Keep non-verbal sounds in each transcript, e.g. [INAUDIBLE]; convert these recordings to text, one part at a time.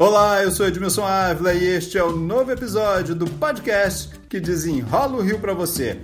Olá, eu sou Edmilson Ávila e este é o novo episódio do podcast que desenrola o Rio para você.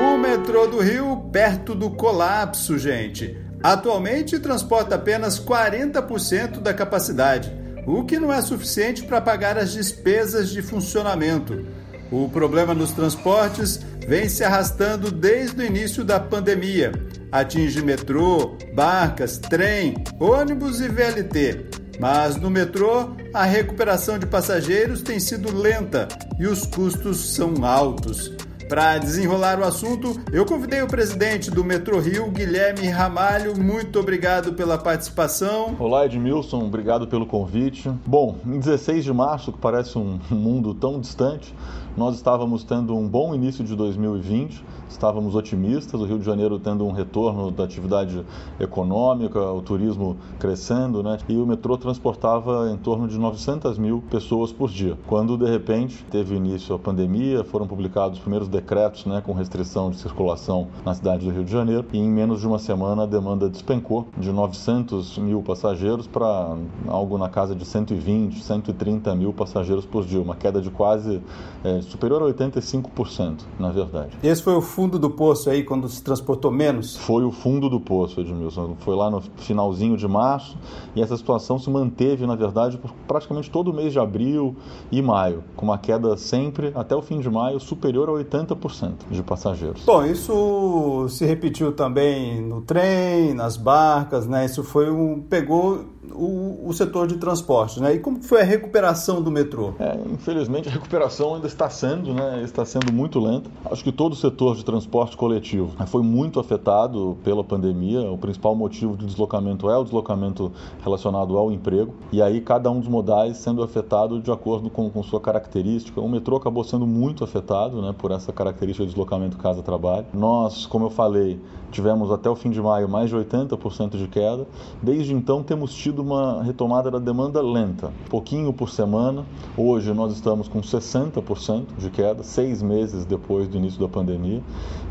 O metrô do Rio perto do colapso, gente. Atualmente transporta apenas 40% da capacidade, o que não é suficiente para pagar as despesas de funcionamento. O problema nos transportes vem se arrastando desde o início da pandemia. Atinge metrô, barcas, trem, ônibus e VLT. Mas no metrô, a recuperação de passageiros tem sido lenta e os custos são altos. Para desenrolar o assunto, eu convidei o presidente do Metrô Rio, Guilherme Ramalho. Muito obrigado pela participação. Olá, Edmilson, obrigado pelo convite. Bom, em 16 de março, que parece um [LAUGHS] mundo tão distante, nós estávamos tendo um bom início de 2020, estávamos otimistas, o Rio de Janeiro tendo um retorno da atividade econômica, o turismo crescendo, né? E o metrô transportava em torno de 900 mil pessoas por dia. Quando de repente teve início a pandemia, foram publicados os primeiros decretos, né, com restrição de circulação na cidade do Rio de Janeiro, e em menos de uma semana a demanda despencou de 900 mil passageiros para algo na casa de 120, 130 mil passageiros por dia, uma queda de quase é, superior a 85%, na verdade. Esse foi o fundo do poço aí, quando se transportou menos? Foi o fundo do poço, Edmilson. Foi lá no finalzinho de março e essa situação se manteve, na verdade, por praticamente todo o mês de abril e maio, com uma queda sempre, até o fim de maio, superior a 80% de passageiros. Bom, isso se repetiu também no trem, nas barcas, né? Isso foi um. pegou o, o, setor de transporte, né? E como foi a recuperação do metrô? É, infelizmente a recuperação ainda está sendo, né? Está sendo muito lenta. Acho que todo o setor de transporte coletivo foi muito afetado pela pandemia. O principal motivo de deslocamento é o deslocamento relacionado ao emprego. E aí cada um dos modais sendo afetado de acordo com, com sua característica. O metrô acabou sendo muito afetado, né? Por essa característica de deslocamento casa-trabalho. Nós, como eu falei, tivemos até o fim de maio mais de 80% de queda. Desde então temos tido uma retomada da demanda lenta, pouquinho por semana. Hoje nós estamos com 60% de queda, seis meses depois do início da pandemia.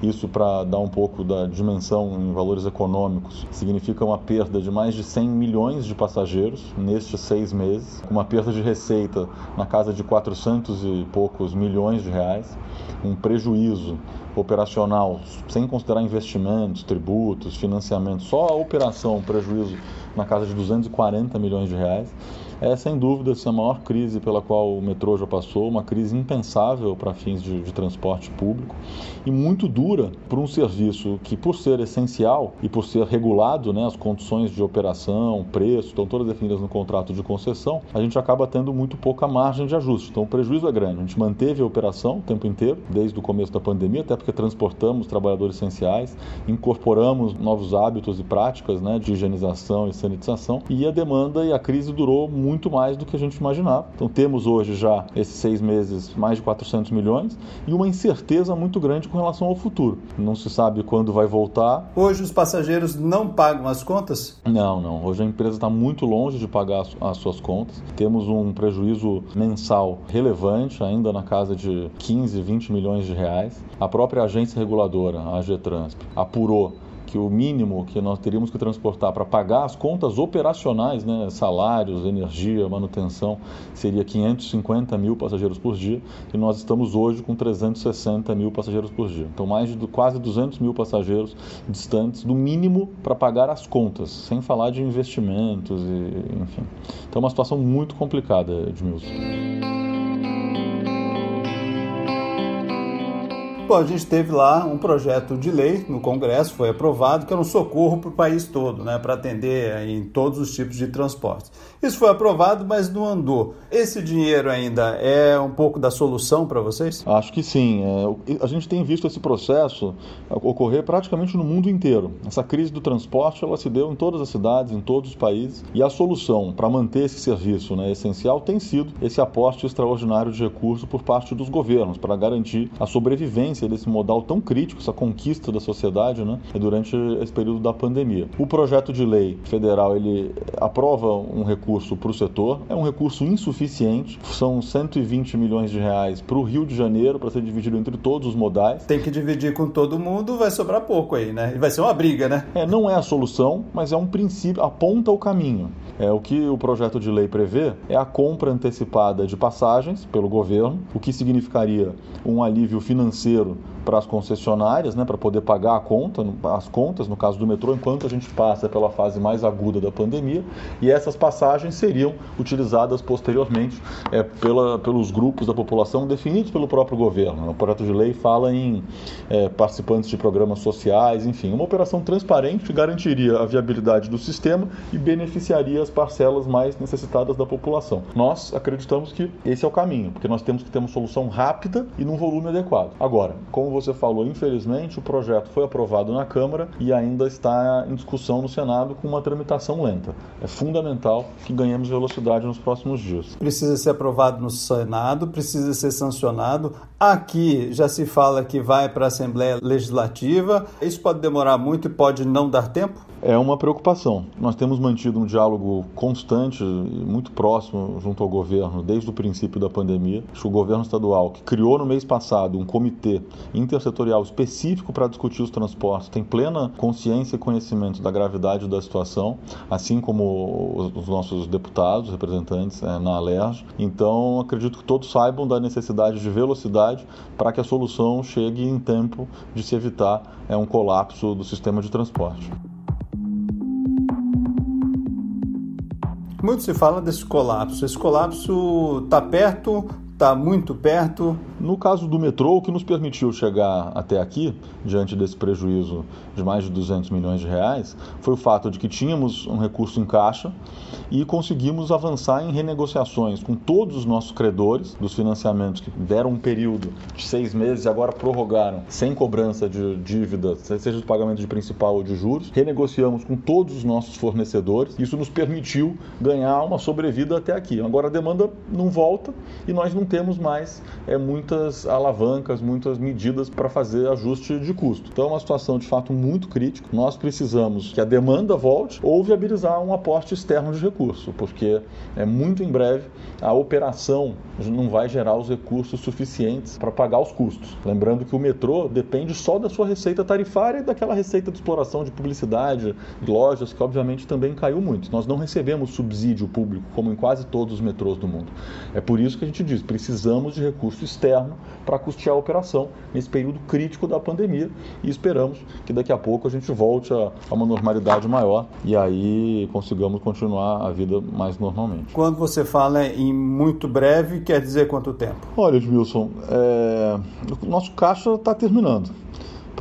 Isso para dar um pouco da dimensão em valores econômicos, significa uma perda de mais de 100 milhões de passageiros nestes seis meses, uma perda de receita na casa de 400 e poucos milhões de reais, um prejuízo operacional, sem considerar investimentos, tributos, financiamentos, só a operação, prejuízo na casa de 240 milhões de reais. É sem dúvida essa a maior crise pela qual o metrô já passou, uma crise impensável para fins de, de transporte público e muito dura para um serviço que, por ser essencial e por ser regulado, né, as condições de operação, preço, estão todas definidas no contrato de concessão, a gente acaba tendo muito pouca margem de ajuste. Então o prejuízo é grande. A gente manteve a operação o tempo inteiro, desde o começo da pandemia, até porque transportamos trabalhadores essenciais, incorporamos novos hábitos e práticas né, de higienização e sanitização e a demanda e a crise durou muito muito mais do que a gente imaginava. Então temos hoje já esses seis meses mais de 400 milhões e uma incerteza muito grande com relação ao futuro. Não se sabe quando vai voltar. Hoje os passageiros não pagam as contas? Não, não. Hoje a empresa está muito longe de pagar as suas contas. Temos um prejuízo mensal relevante, ainda na casa de 15, 20 milhões de reais. A própria agência reguladora, a AGTRANSP, apurou que o mínimo que nós teríamos que transportar para pagar as contas operacionais, né, salários, energia, manutenção, seria 550 mil passageiros por dia e nós estamos hoje com 360 mil passageiros por dia. Então, mais de quase 200 mil passageiros distantes do mínimo para pagar as contas, sem falar de investimentos, e, enfim. Então, é uma situação muito complicada, Edmilson. Bom, a gente teve lá um projeto de lei no Congresso, foi aprovado, que era um socorro para o país todo, né, para atender em todos os tipos de transportes. Isso foi aprovado, mas não andou. Esse dinheiro ainda é um pouco da solução para vocês? Acho que sim. É, a gente tem visto esse processo ocorrer praticamente no mundo inteiro. Essa crise do transporte ela se deu em todas as cidades, em todos os países, e a solução para manter esse serviço né, essencial tem sido esse aporte extraordinário de recursos por parte dos governos para garantir a sobrevivência desse modal tão crítico, essa conquista da sociedade, né, durante esse período da pandemia. O projeto de lei federal ele aprova um recurso para o setor, é um recurso insuficiente, são 120 milhões de reais para o Rio de Janeiro para ser dividido entre todos os modais. Tem que dividir com todo mundo, vai sobrar pouco aí, né? E vai ser uma briga, né? É, não é a solução, mas é um princípio, aponta o caminho. É, o que o projeto de lei prevê é a compra antecipada de passagens pelo governo, o que significaria um alívio financeiro para as concessionárias, né, para poder pagar a conta, as contas, no caso do metrô, enquanto a gente passa pela fase mais aguda da pandemia, e essas passagens seriam utilizadas posteriormente é, pela, pelos grupos da população definidos pelo próprio governo. O projeto de lei fala em é, participantes de programas sociais, enfim, uma operação transparente que garantiria a viabilidade do sistema e beneficiaria as parcelas mais necessitadas da população. Nós acreditamos que esse é o caminho, porque nós temos que ter uma solução rápida e num volume adequado. Agora, como você falou, infelizmente o projeto foi aprovado na Câmara e ainda está em discussão no Senado com uma tramitação lenta. É fundamental que ganhemos velocidade nos próximos dias. Precisa ser aprovado no Senado, precisa ser sancionado. Aqui já se fala que vai para a Assembleia Legislativa. Isso pode demorar muito e pode não dar tempo? É uma preocupação. Nós temos mantido um diálogo constante muito próximo junto ao governo desde o princípio da pandemia. O governo estadual, que criou no mês passado um comitê intersetorial específico para discutir os transportes, tem plena consciência e conhecimento da gravidade da situação, assim como os nossos deputados, representantes é, na Alerj. Então, acredito que todos saibam da necessidade de velocidade para que a solução chegue em tempo de se evitar é, um colapso do sistema de transporte. Muito se fala desse colapso. Esse colapso está perto, está muito perto. No caso do metrô, o que nos permitiu chegar até aqui, diante desse prejuízo de mais de 200 milhões de reais, foi o fato de que tínhamos um recurso em caixa e conseguimos avançar em renegociações com todos os nossos credores dos financiamentos que deram um período de seis meses e agora prorrogaram sem cobrança de dívida, seja de pagamento de principal ou de juros. Renegociamos com todos os nossos fornecedores. Isso nos permitiu ganhar uma sobrevida até aqui. Agora a demanda não volta e nós não temos mais é, muitas alavancas, muitas medidas para fazer ajuste de custo. Então é uma situação de fato muito crítica. Nós precisamos que a demanda volte ou viabilizar um aporte externo de recurso, porque é muito em breve a operação não vai gerar os recursos suficientes para pagar os custos. Lembrando que o metrô depende só da sua receita tarifária e daquela receita de exploração de publicidade, de lojas, que obviamente também caiu muito. Nós não recebemos subsídio público, como em quase todos os metrôs do mundo. É por isso que a gente diz, precisamos de recurso externo para custear a operação nesse período crítico da pandemia e esperamos que daqui a pouco a gente volte a, a uma normalidade maior e aí consigamos continuar a vida mais normalmente. Quando você fala em muito breve, quer dizer quanto tempo? Olha, Edmilson, é... o nosso caixa está terminando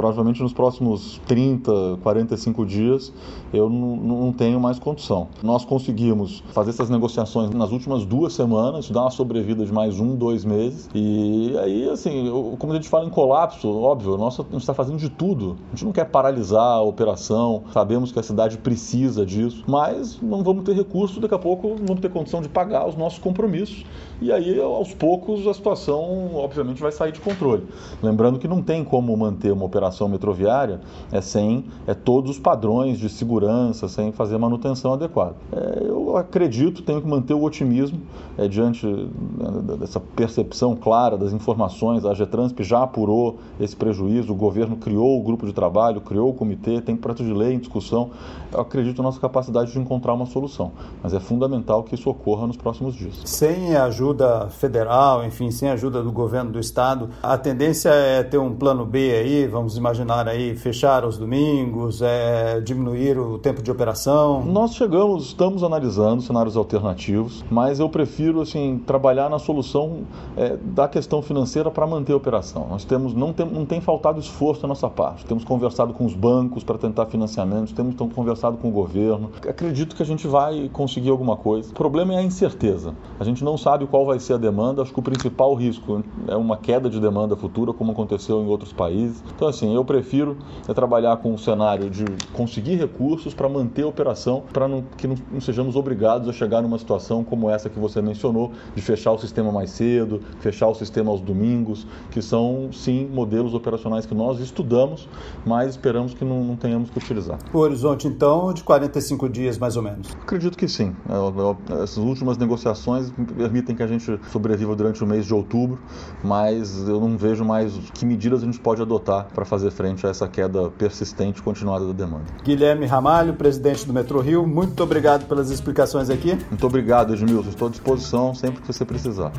provavelmente nos próximos 30, 45 dias eu não, tenho mais condição. Nós conseguimos fazer essas negociações nas últimas duas semanas, dar uma sobrevida de mais um, dois meses. E aí, assim, como a gente fala em colapso, óbvio, nós, está fazendo de tudo. A gente não quer paralisar a operação, sabemos que a cidade precisa disso, mas não vamos ter recurso, daqui a pouco não vamos ter condição de pagar os nossos compromissos. E aí, aos poucos, a situação, obviamente, vai sair de controle. Lembrando que não tem como manter uma operação operação metroviária é sem é todos os padrões de segurança, sem fazer manutenção adequada. É, eu acredito, tenho que manter o otimismo é, diante né, dessa percepção clara das informações. A Getransp já apurou esse prejuízo, o governo criou o grupo de trabalho, criou o comitê, tem projeto de lei em discussão. Eu acredito na nossa capacidade de encontrar uma solução, mas é fundamental que isso ocorra nos próximos dias. Sem ajuda federal, enfim, sem ajuda do governo do estado, a tendência é ter um plano B aí, vamos imaginar aí fechar os domingos, é, diminuir o tempo de operação? Nós chegamos, estamos analisando cenários alternativos, mas eu prefiro assim trabalhar na solução é, da questão financeira para manter a operação. Nós temos não tem, não tem faltado esforço da nossa parte. Temos conversado com os bancos para tentar financiamentos, temos conversado com o governo. Acredito que a gente vai conseguir alguma coisa. O problema é a incerteza. A gente não sabe qual vai ser a demanda. Acho que o principal risco é uma queda de demanda futura, como aconteceu em outros países. Então assim assim, eu prefiro é trabalhar com um cenário de conseguir recursos para manter a operação, para que não, não sejamos obrigados a chegar numa situação como essa que você mencionou, de fechar o sistema mais cedo, fechar o sistema aos domingos, que são sim modelos operacionais que nós estudamos, mas esperamos que não, não tenhamos que utilizar. O horizonte então de 45 dias mais ou menos? Acredito que sim. É, é, essas últimas negociações permitem que a gente sobreviva durante o mês de outubro, mas eu não vejo mais que medidas a gente pode adotar para fazer frente a essa queda persistente e continuada da demanda. Guilherme Ramalho, presidente do Metro Rio, muito obrigado pelas explicações aqui. Muito obrigado, Edmilson. Estou à disposição sempre que você precisar.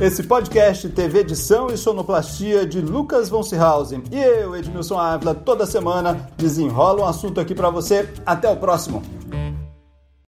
Esse podcast teve edição e sonoplastia de Lucas von Seehausen. E eu, Edmilson Ávila, toda semana desenrola um assunto aqui para você. Até o próximo.